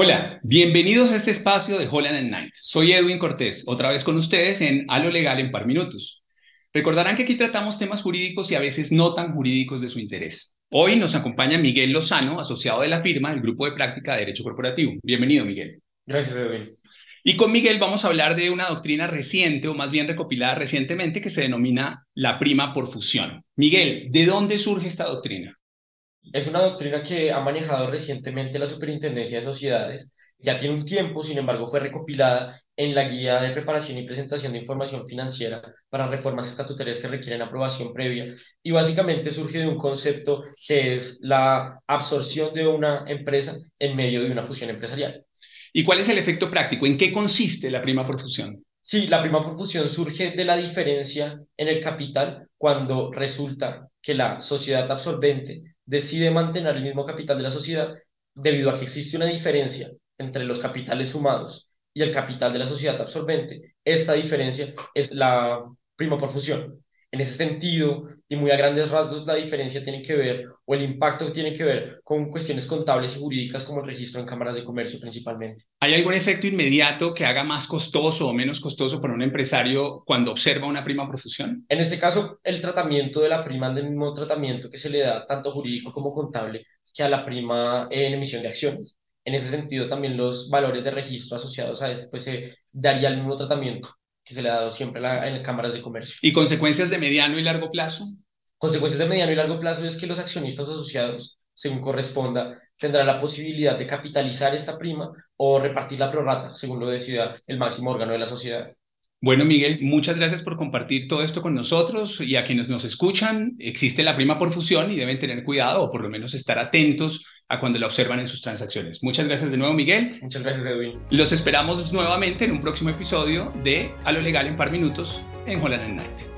Hola, bienvenidos a este espacio de Holland and Night. Soy Edwin Cortés, otra vez con ustedes en A lo Legal en Par Minutos. Recordarán que aquí tratamos temas jurídicos y a veces no tan jurídicos de su interés. Hoy nos acompaña Miguel Lozano, asociado de la firma del Grupo de Práctica de Derecho Corporativo. Bienvenido, Miguel. Gracias, Edwin. Y con Miguel vamos a hablar de una doctrina reciente, o más bien recopilada recientemente, que se denomina la prima por fusión. Miguel, ¿de dónde surge esta doctrina? Es una doctrina que ha manejado recientemente la Superintendencia de Sociedades. Ya tiene un tiempo, sin embargo, fue recopilada en la guía de preparación y presentación de información financiera para reformas estatutarias que requieren aprobación previa. Y básicamente surge de un concepto que es la absorción de una empresa en medio de una fusión empresarial. ¿Y cuál es el efecto práctico? ¿En qué consiste la prima por fusión? Sí, la prima por fusión surge de la diferencia en el capital cuando resulta que la sociedad absorbente decide mantener el mismo capital de la sociedad debido a que existe una diferencia entre los capitales sumados y el capital de la sociedad absorbente. Esta diferencia es la prima por fusión. En ese sentido, y muy a grandes rasgos, la diferencia tiene que ver, o el impacto tiene que ver con cuestiones contables y jurídicas como el registro en cámaras de comercio principalmente. ¿Hay algún efecto inmediato que haga más costoso o menos costoso para un empresario cuando observa una prima por fusión? En este caso, el tratamiento de la prima es el mismo tratamiento que se le da tanto jurídico como contable que a la prima en emisión de acciones. En ese sentido, también los valores de registro asociados a este, pues se daría el mismo tratamiento que se le ha dado siempre en cámaras de comercio. ¿Y consecuencias de mediano y largo plazo? Consecuencias de mediano y largo plazo es que los accionistas asociados, según corresponda, tendrán la posibilidad de capitalizar esta prima o repartir la prorata, según lo decida el máximo órgano de la sociedad. Bueno, Miguel, muchas gracias por compartir todo esto con nosotros y a quienes nos escuchan. Existe la prima por fusión y deben tener cuidado o por lo menos estar atentos a cuando la observan en sus transacciones. Muchas gracias de nuevo, Miguel. Muchas gracias, Edwin. Los esperamos nuevamente en un próximo episodio de A lo Legal en Par Minutos en Holland Night.